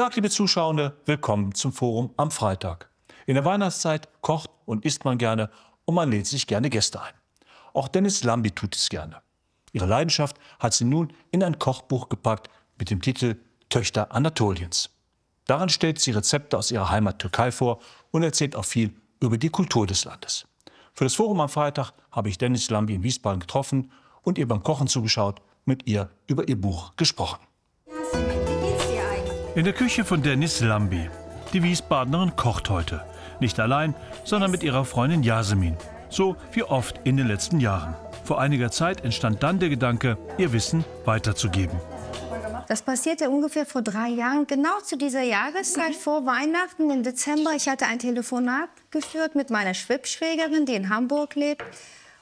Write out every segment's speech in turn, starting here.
Tag, liebe Zuschauer, willkommen zum Forum am Freitag. In der Weihnachtszeit kocht und isst man gerne und man lädt sich gerne Gäste ein. Auch Dennis Lambi tut es gerne. Ihre Leidenschaft hat sie nun in ein Kochbuch gepackt mit dem Titel Töchter Anatoliens. Daran stellt sie Rezepte aus ihrer Heimat Türkei vor und erzählt auch viel über die Kultur des Landes. Für das Forum am Freitag habe ich Dennis Lambi in Wiesbaden getroffen und ihr beim Kochen zugeschaut, mit ihr über ihr Buch gesprochen. In der Küche von Dennis Lambi. Die Wiesbadenerin kocht heute. Nicht allein, sondern mit ihrer Freundin Yasemin. So wie oft in den letzten Jahren. Vor einiger Zeit entstand dann der Gedanke, ihr Wissen weiterzugeben. Das passierte ungefähr vor drei Jahren, genau zu dieser Jahreszeit, vor Weihnachten im Dezember. Ich hatte ein Telefonat geführt mit meiner Schwibschwägerin, die in Hamburg lebt.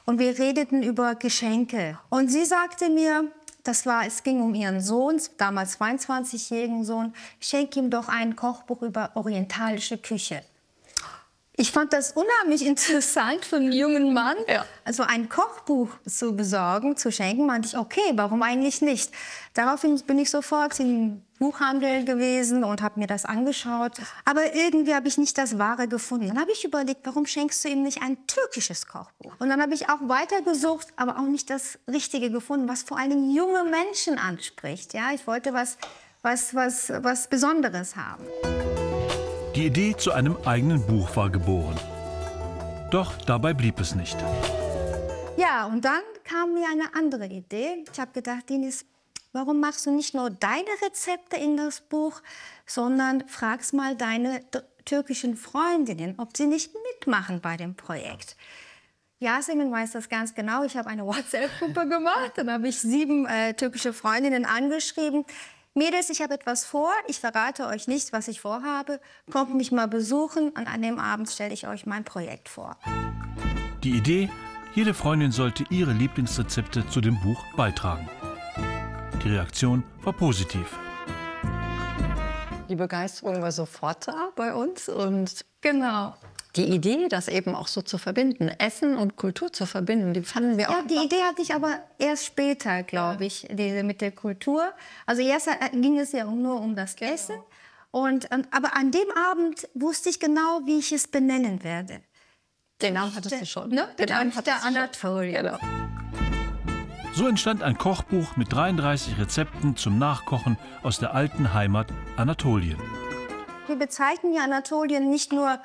Und wir redeten über Geschenke. Und sie sagte mir, das war, es ging um ihren Sohn, damals 22-jährigen Sohn. Schenk ihm doch ein Kochbuch über orientalische Küche. Ich fand das unheimlich interessant für einen jungen Mann. Ja. Also ein Kochbuch zu besorgen, zu schenken, meinte ich, okay, warum eigentlich nicht? Daraufhin bin ich sofort im Buchhandel gewesen und habe mir das angeschaut. Aber irgendwie habe ich nicht das Wahre gefunden. Dann habe ich überlegt, warum schenkst du ihm nicht ein türkisches Kochbuch? Und dann habe ich auch weitergesucht, aber auch nicht das Richtige gefunden, was vor allem junge Menschen anspricht. Ja, ich wollte was, was, was, was Besonderes haben. Die Idee zu einem eigenen Buch war geboren. Doch dabei blieb es nicht. Ja, und dann kam mir eine andere Idee. Ich habe gedacht, Dinis, warum machst du nicht nur deine Rezepte in das Buch, sondern fragst mal deine türkischen Freundinnen, ob sie nicht mitmachen bei dem Projekt. Yasemin weiß das ganz genau. Ich habe eine WhatsApp-Gruppe gemacht. Dann habe ich sieben äh, türkische Freundinnen angeschrieben. Mädels, ich habe etwas vor. Ich verrate euch nicht, was ich vorhabe. Kommt mich mal besuchen und an dem Abend stelle ich euch mein Projekt vor. Die Idee, jede Freundin sollte ihre Lieblingsrezepte zu dem Buch beitragen. Die Reaktion war positiv. Die Begeisterung war sofort da bei uns und genau die Idee, das eben auch so zu verbinden, Essen und Kultur zu verbinden, die fanden wir ja, auch. Die Idee hatte ich aber erst später, glaube ich, diese mit der Kultur. Also erst ging es ja nur um das genau. Essen. Und, und, aber an dem Abend wusste ich genau, wie ich es benennen werde. Den Namen hattest du schon. Ne? Den Namen der Anatolien. Genau. So entstand ein Kochbuch mit 33 Rezepten zum Nachkochen aus der alten Heimat Anatolien. Wir bezeichnen ja Anatolien nicht nur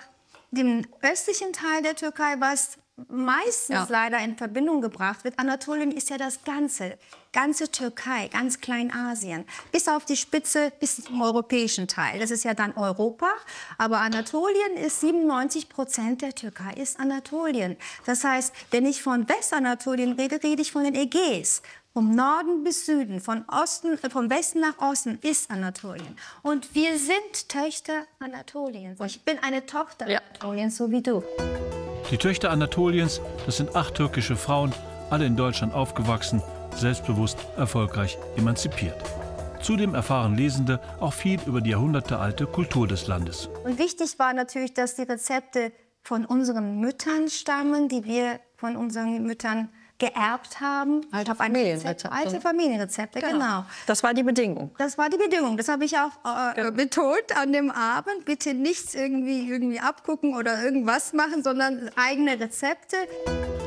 dem östlichen Teil der Türkei, was meistens ja. leider in Verbindung gebracht wird. Anatolien ist ja das ganze, ganze Türkei, ganz Kleinasien, bis auf die Spitze, bis zum europäischen Teil. Das ist ja dann Europa, aber Anatolien ist 97 Prozent der Türkei ist Anatolien. Das heißt, wenn ich von Westanatolien rede, rede ich von den Ägäis. Vom Norden bis Süden, von Osten, äh, vom Westen nach Osten ist Anatolien. Und wir sind Töchter Anatoliens. Ich bin eine Tochter ja. Anatoliens, so wie du. Die Töchter Anatoliens, das sind acht türkische Frauen, alle in Deutschland aufgewachsen, selbstbewusst, erfolgreich, emanzipiert. Zudem erfahren Lesende auch viel über die jahrhundertealte Kultur des Landes. Und wichtig war natürlich, dass die Rezepte von unseren Müttern stammen, die wir von unseren Müttern geerbt haben. Alte Familienrezepte. Alte Familienrezepte, genau. genau. Das war die Bedingung. Das war die Bedingung. Das habe ich auch äh, genau. betont an dem Abend. Bitte nichts irgendwie, irgendwie abgucken oder irgendwas machen, sondern eigene Rezepte.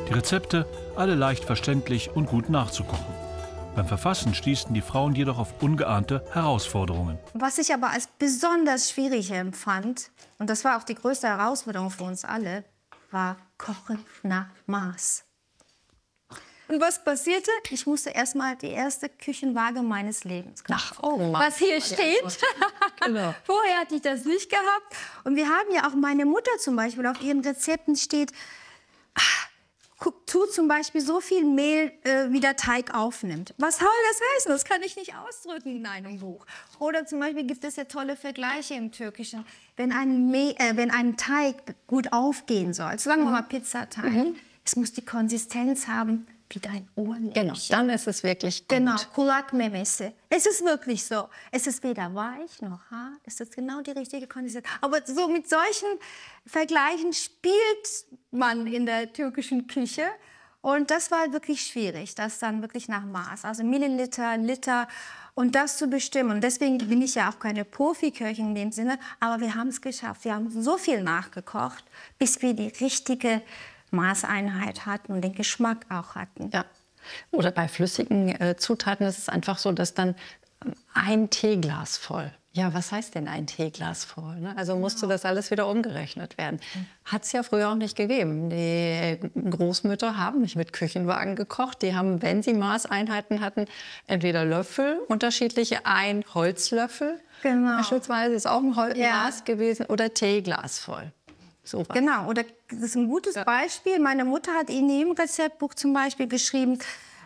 Die Rezepte, alle leicht verständlich und gut nachzukochen. Beim Verfassen stießen die Frauen jedoch auf ungeahnte Herausforderungen. Was ich aber als besonders schwierig empfand, und das war auch die größte Herausforderung für uns alle, war Kochen nach Maß. Und was passierte? Ich musste erst mal die erste Küchenwaage meines Lebens Nach oh Mann. Was hier steht. genau. Vorher hatte ich das nicht gehabt. Und wir haben ja auch meine Mutter zum Beispiel auf ihren Rezepten steht, ah, tut zum Beispiel so viel Mehl, äh, wie der Teig aufnimmt. Was soll das heißen? Das kann ich nicht ausdrücken in einem Buch. Oder zum Beispiel gibt es ja tolle Vergleiche im Türkischen. Wenn ein, Mehl, äh, wenn ein Teig gut aufgehen soll, sagen wir mal Pizzateig, mhm. es muss die Konsistenz haben wie dein Ohrläppchen. Genau, dann ist es wirklich gut. Genau, Kulakmemese. Es ist wirklich so. Es ist weder weich noch hart. Es ist genau die richtige Konsistenz. Aber so mit solchen Vergleichen spielt man in der türkischen Küche. Und das war wirklich schwierig, das dann wirklich nach Maß, also Milliliter, Liter und das zu bestimmen. Und deswegen bin ich ja auch keine Profiköchin in dem Sinne, aber wir haben es geschafft. Wir haben so viel nachgekocht, bis wir die richtige Maßeinheit hatten und den Geschmack auch hatten. Ja. Oder bei flüssigen äh, Zutaten ist es einfach so, dass dann ein Teeglas voll ja, was heißt denn ein Teeglas voll? Ne? Also musste das alles wieder umgerechnet werden. Hat es ja früher auch nicht gegeben. Die Großmütter haben nicht mit Küchenwagen gekocht. Die haben, wenn sie Maßeinheiten hatten, entweder Löffel, unterschiedliche, ein Holzlöffel. Genau. Beispielsweise ist auch ein Hol ja. Maß gewesen oder Teeglas voll. So genau, oder das ist ein gutes ja. Beispiel. Meine Mutter hat in ihrem Rezeptbuch zum Beispiel geschrieben,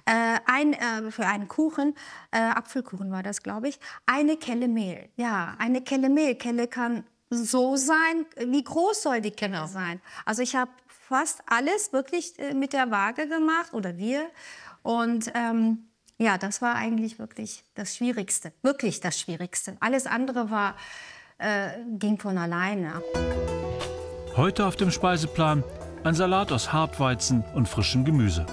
äh, ein, äh, für einen Kuchen, äh, Apfelkuchen war das, glaube ich, eine Kelle Mehl. Ja, eine Kelle Mehl. Kelle kann so sein, wie groß soll die Kelle genau. sein? Also ich habe fast alles wirklich äh, mit der Waage gemacht oder wir. Und ähm, ja, das war eigentlich wirklich das Schwierigste, wirklich das Schwierigste. Alles andere war, äh, ging von alleine. Heute auf dem Speiseplan ein Salat aus Hartweizen und frischem Gemüse.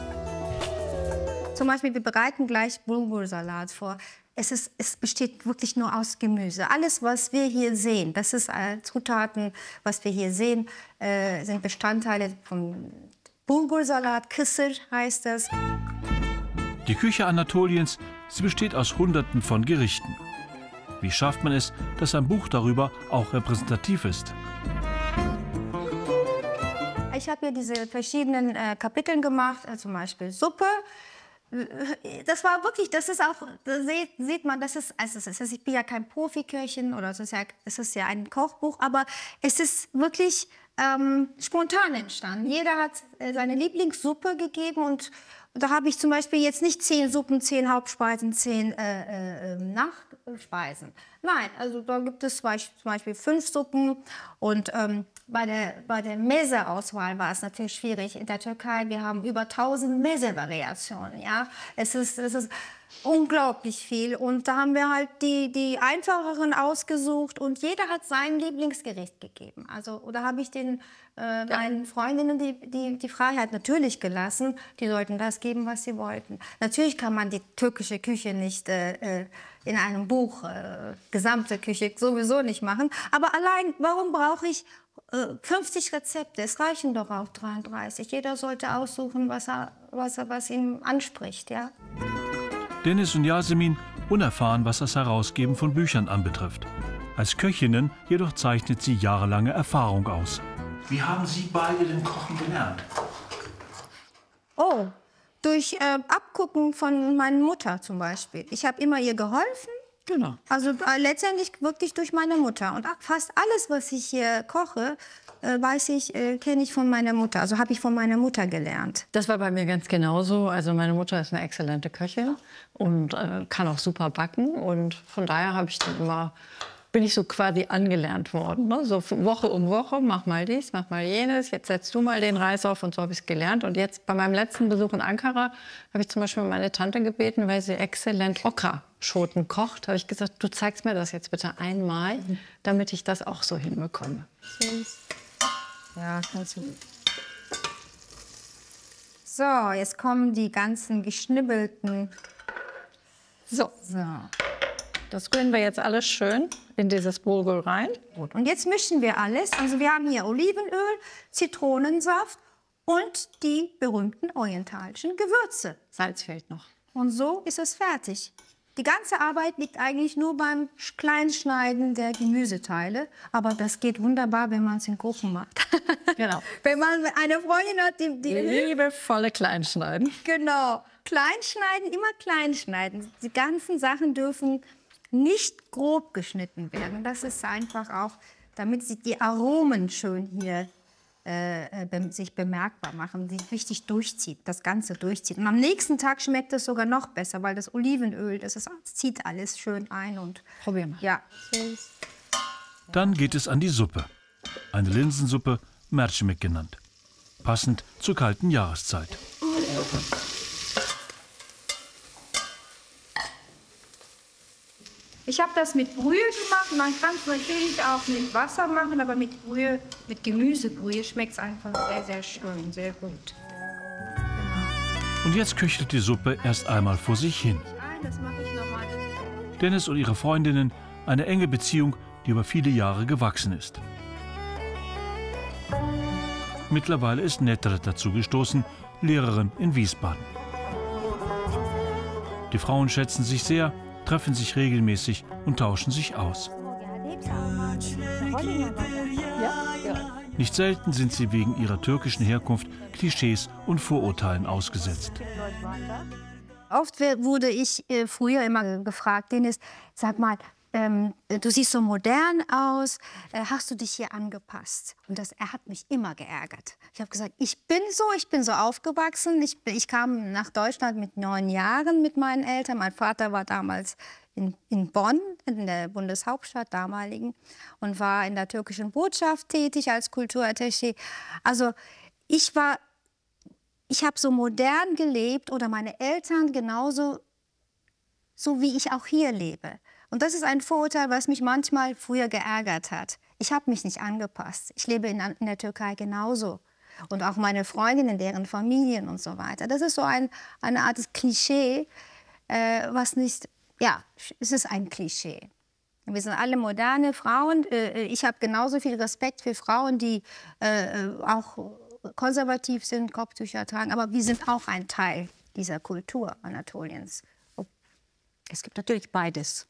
Zum Beispiel, wir bereiten gleich Bulgursalat vor. Es, ist, es besteht wirklich nur aus Gemüse. Alles, was wir hier sehen, das ist äh, Zutaten, was wir hier sehen, äh, sind Bestandteile von Bulgursalat. Kissir heißt das. Die Küche Anatoliens, sie besteht aus Hunderten von Gerichten. Wie schafft man es, dass ein Buch darüber auch repräsentativ ist? Ich habe hier diese verschiedenen äh, Kapitel gemacht, äh, zum Beispiel Suppe, das war wirklich, das ist auch, da sieht, sieht man, das ist, also das ist, ich bin ja kein Profiköchin oder es ist ja, ist ja ein Kochbuch, aber es ist wirklich ähm, spontan entstanden. Jeder hat äh, seine Lieblingssuppe gegeben und da habe ich zum Beispiel jetzt nicht zehn Suppen, zehn Hauptspeisen, zehn äh, äh, ähm, Nachspeisen. Nein, also da gibt es zum Beispiel fünf Suppen und ähm, bei der, bei der Meze-Auswahl war es natürlich schwierig. In der Türkei, wir haben über 1000 Meze-Variationen. Ja? Es, ist, es ist unglaublich viel. Und da haben wir halt die, die einfacheren ausgesucht und jeder hat sein Lieblingsgericht gegeben. Also, oder habe ich den, äh, meinen Freundinnen die, die, die Freiheit natürlich gelassen. Die sollten das geben, was sie wollten. Natürlich kann man die türkische Küche nicht äh, äh in einem Buch, äh, gesamte Küche sowieso nicht machen. Aber allein, warum brauche ich 50 äh, Rezepte, es reichen doch auch 33. Jeder sollte aussuchen, was, er, was, er, was ihm anspricht. Ja? Dennis und Yasemin unerfahren, was das Herausgeben von Büchern anbetrifft. Als Köchinnen jedoch zeichnet sie jahrelange Erfahrung aus. Wie haben Sie beide den Kochen gelernt? Oh, durch äh, Abgucken von meiner Mutter zum Beispiel. Ich habe immer ihr geholfen Genau. Also äh, letztendlich wirklich durch meine Mutter. Und fast alles, was ich hier koche, äh, weiß ich, äh, kenne ich von meiner Mutter. Also habe ich von meiner Mutter gelernt. Das war bei mir ganz genauso. Also meine Mutter ist eine exzellente Köchin und äh, kann auch super backen. Und von daher habe ich dann immer bin ich so quasi angelernt worden. Ne? So Woche um Woche, mach mal dies, mach mal jenes, jetzt setzt du mal den Reis auf und so habe ich es gelernt. Und jetzt bei meinem letzten Besuch in Ankara habe ich zum Beispiel meine Tante gebeten, weil sie exzellent Okra-Schoten kocht, habe ich gesagt, du zeigst mir das jetzt bitte einmal, damit ich das auch so hinbekomme. Ja, kannst du. So, jetzt kommen die ganzen geschnibbelten. So. so. Das rühren wir jetzt alles schön in dieses Bulgur rein. Gut. Und jetzt mischen wir alles. Also wir haben hier Olivenöl, Zitronensaft und die berühmten orientalischen Gewürze. Salz fehlt noch. Und so ist es fertig. Die ganze Arbeit liegt eigentlich nur beim Kleinschneiden der Gemüseteile. Aber das geht wunderbar, wenn man es in Gruppen macht. Genau. wenn man eine Freundin hat, die... die Liebevolle Kleinschneiden. Genau. Kleinschneiden, immer kleinschneiden. Die ganzen Sachen dürfen nicht grob geschnitten werden. Das ist einfach auch, damit sie die Aromen schön hier äh, äh sich bemerkbar machen, sich richtig durchzieht, das Ganze durchzieht. Und am nächsten Tag schmeckt es sogar noch besser, weil das Olivenöl, das, ist, das zieht alles schön ein und probieren wir. Ja. Dann geht es an die Suppe. Eine Linsensuppe, Mercimek genannt. Passend zur kalten Jahreszeit. Ich habe das mit Brühe gemacht. Man kann es natürlich auch mit Wasser machen, aber mit Brühe, mit Gemüsebrühe schmeckt es einfach sehr, sehr schön, sehr gut. Und jetzt köchelt die Suppe erst einmal vor sich hin. Dennis und ihre Freundinnen eine enge Beziehung, die über viele Jahre gewachsen ist. Mittlerweile ist Nettere dazu gestoßen, Lehrerin in Wiesbaden. Die Frauen schätzen sich sehr, treffen sich regelmäßig und tauschen sich aus. Nicht selten sind sie wegen ihrer türkischen Herkunft Klischees und Vorurteilen ausgesetzt. Oft wurde ich äh, früher immer gefragt, Dennis, sag mal, ähm, du siehst so modern aus, äh, hast du dich hier angepasst? Und das, er hat mich immer geärgert. Ich habe gesagt, ich bin so, ich bin so aufgewachsen. Ich, ich kam nach Deutschland mit neun Jahren mit meinen Eltern. Mein Vater war damals in, in Bonn, in der Bundeshauptstadt damaligen, und war in der türkischen Botschaft tätig als Kulturattaché. Also ich war ich habe so modern gelebt oder meine Eltern genauso, so wie ich auch hier lebe. Und das ist ein Vorurteil, was mich manchmal früher geärgert hat. Ich habe mich nicht angepasst. Ich lebe in, in der Türkei genauso. Und auch meine Freundinnen, deren Familien und so weiter. Das ist so ein, eine Art Klischee, äh, was nicht, ja, es ist ein Klischee. Wir sind alle moderne Frauen. Äh, Ich habe genauso viel Respekt für Frauen, die äh, äh, auch konservativ sind, Kopftücher tragen. Aber wir sind auch ein Teil dieser Kultur Anatoliens. Es gibt natürlich beides.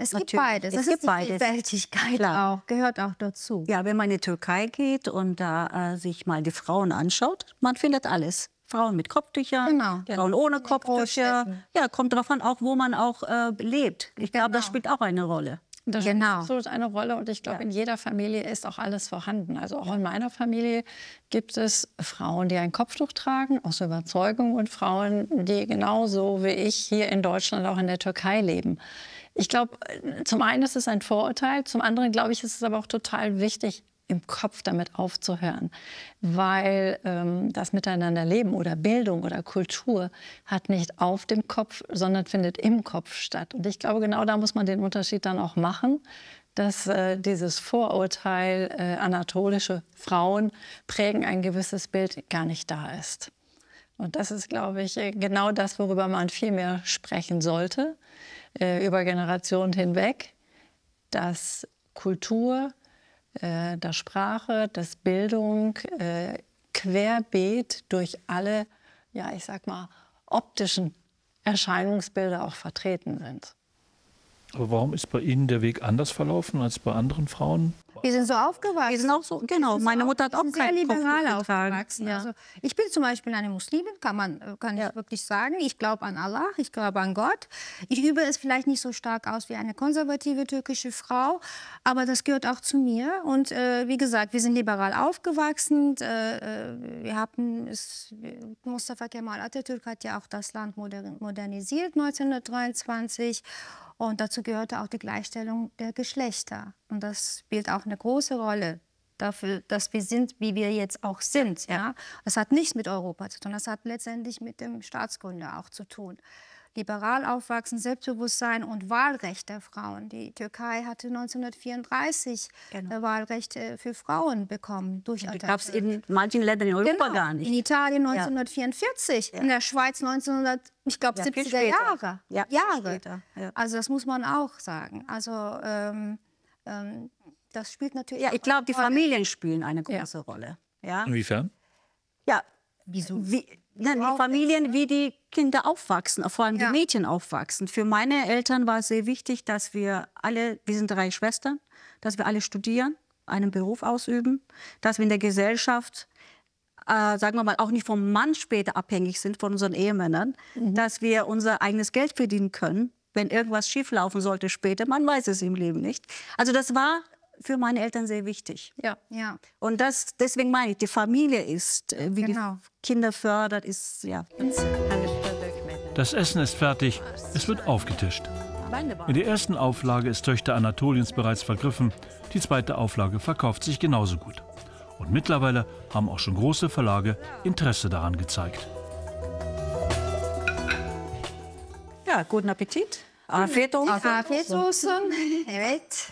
Es gibt Natürlich. beides. Es Das gibt beides. Vielfältigkeit Klar. auch, gehört auch dazu. Ja, wenn man in die Türkei geht und da äh, sich mal die Frauen anschaut, man findet alles. Frauen mit Kopftüchern, Genau. Frauen ohne Kopftücher. Ja, kommt darauf an, auch wo man auch äh, lebt. Ich glaube, das Genau. spielt auch eine Rolle. Das Genau. spielt absolut eine Rolle und ich glaube, in jeder Familie ist auch alles vorhanden. Also auch in meiner Familie gibt es Frauen, die ein Kopftuch tragen, aus Überzeugung und Frauen, die genauso wie ich hier in Deutschland auch in der Türkei leben. Ich glaube, zum einen ist es ein Vorurteil, zum anderen glaube ich, ist es aber auch total wichtig, im Kopf damit aufzuhören, weil ähm, das Miteinanderleben oder Bildung oder Kultur hat nicht auf dem Kopf, sondern findet im Kopf statt. Und ich glaube, genau da muss man den Unterschied dann auch machen, dass äh, dieses Vorurteil, äh, anatolische Frauen prägen ein gewisses Bild, gar nicht da ist. Und das ist, glaube ich, äh, genau das, worüber man viel mehr sprechen sollte, äh, über Generationen hinweg, dass Kultur, äh, dass Sprache, dass Bildung äh, querbeet durch alle, ja, ich sag mal, optischen Erscheinungsbilder auch vertreten sind. Aber warum ist bei Ihnen der Weg anders verlaufen als bei anderen Frauen? Wir sind so aufgewachsen. Wir sind auch so, genau. Meine Mutter hat auch sind sehr keinen liberal Kopftuch getragen. aufgewachsen. Ja. Also ich bin zum Beispiel eine Muslimin, kann man äh, kann ich wirklich sagen. Ich glaube an Allah, ich glaube an Gott. Ich übe es vielleicht nicht so stark aus wie eine konservative türkische Frau, aber das gehört auch zu mir. Und äh, wie gesagt, wir sind liberal aufgewachsen. Äh, äh, wir haben es, Mustafa Kemal Atatürk hat ja auch das Land modern, modernisiert 1923. Und dazu gehörte auch die Gleichstellung der Geschlechter. Und das spielt auch eine große Rolle dafür, dass wir sind, wie wir jetzt auch sind. Ja? Das hat nichts mit Europa zu tun, das hat letztendlich mit dem Staatsgründer auch zu tun. Liberal aufwachsen, Selbstbewusstsein und Wahlrecht der Frauen. Die Türkei hatte 1934 Genau. äh, Wahlrecht äh, für Frauen bekommen durch Die gab es in manchen Ländern in Europa Genau, gar nicht. In Italien 1944, in der Schweiz 1900, ich glaube Ja, viel 70er später. Jahre. Ja, Jahre. später, ja. Also das muss man auch sagen. Also ähm, ähm, das spielt natürlich. Ja, ich glaube, die. Familien spielen eine große Rolle. Ja, Inwiefern? ja. Wieso? Wie, nein, die Familien, wie die Kinder aufwachsen, vor allem Ja. die Mädchen aufwachsen. Für meine Eltern war es sehr wichtig, dass wir alle, wir sind drei Schwestern, dass wir alle studieren, einen Beruf ausüben, dass wir in der Gesellschaft, äh, sagen wir mal, auch nicht vom Mann später abhängig sind, von unseren Ehemännern, dass wir unser eigenes Geld verdienen können, wenn irgendwas schieflaufen sollte später. Man weiß es im Leben nicht. Also das war für meine Eltern sehr wichtig. Ja. Ja. Und das, deswegen meine ich, die Familie ist, äh, wie Genau. die Kinder fördert, ist, ja. Das Essen ist fertig, es wird aufgetischt. In der ersten Auflage ist Töchter Anatoliens bereits vergriffen, die zweite Auflage verkauft sich genauso gut. Und mittlerweile haben auch schon große Verlage Interesse daran gezeigt. Ja, guten Appetit. Afiyet olsun. Evet.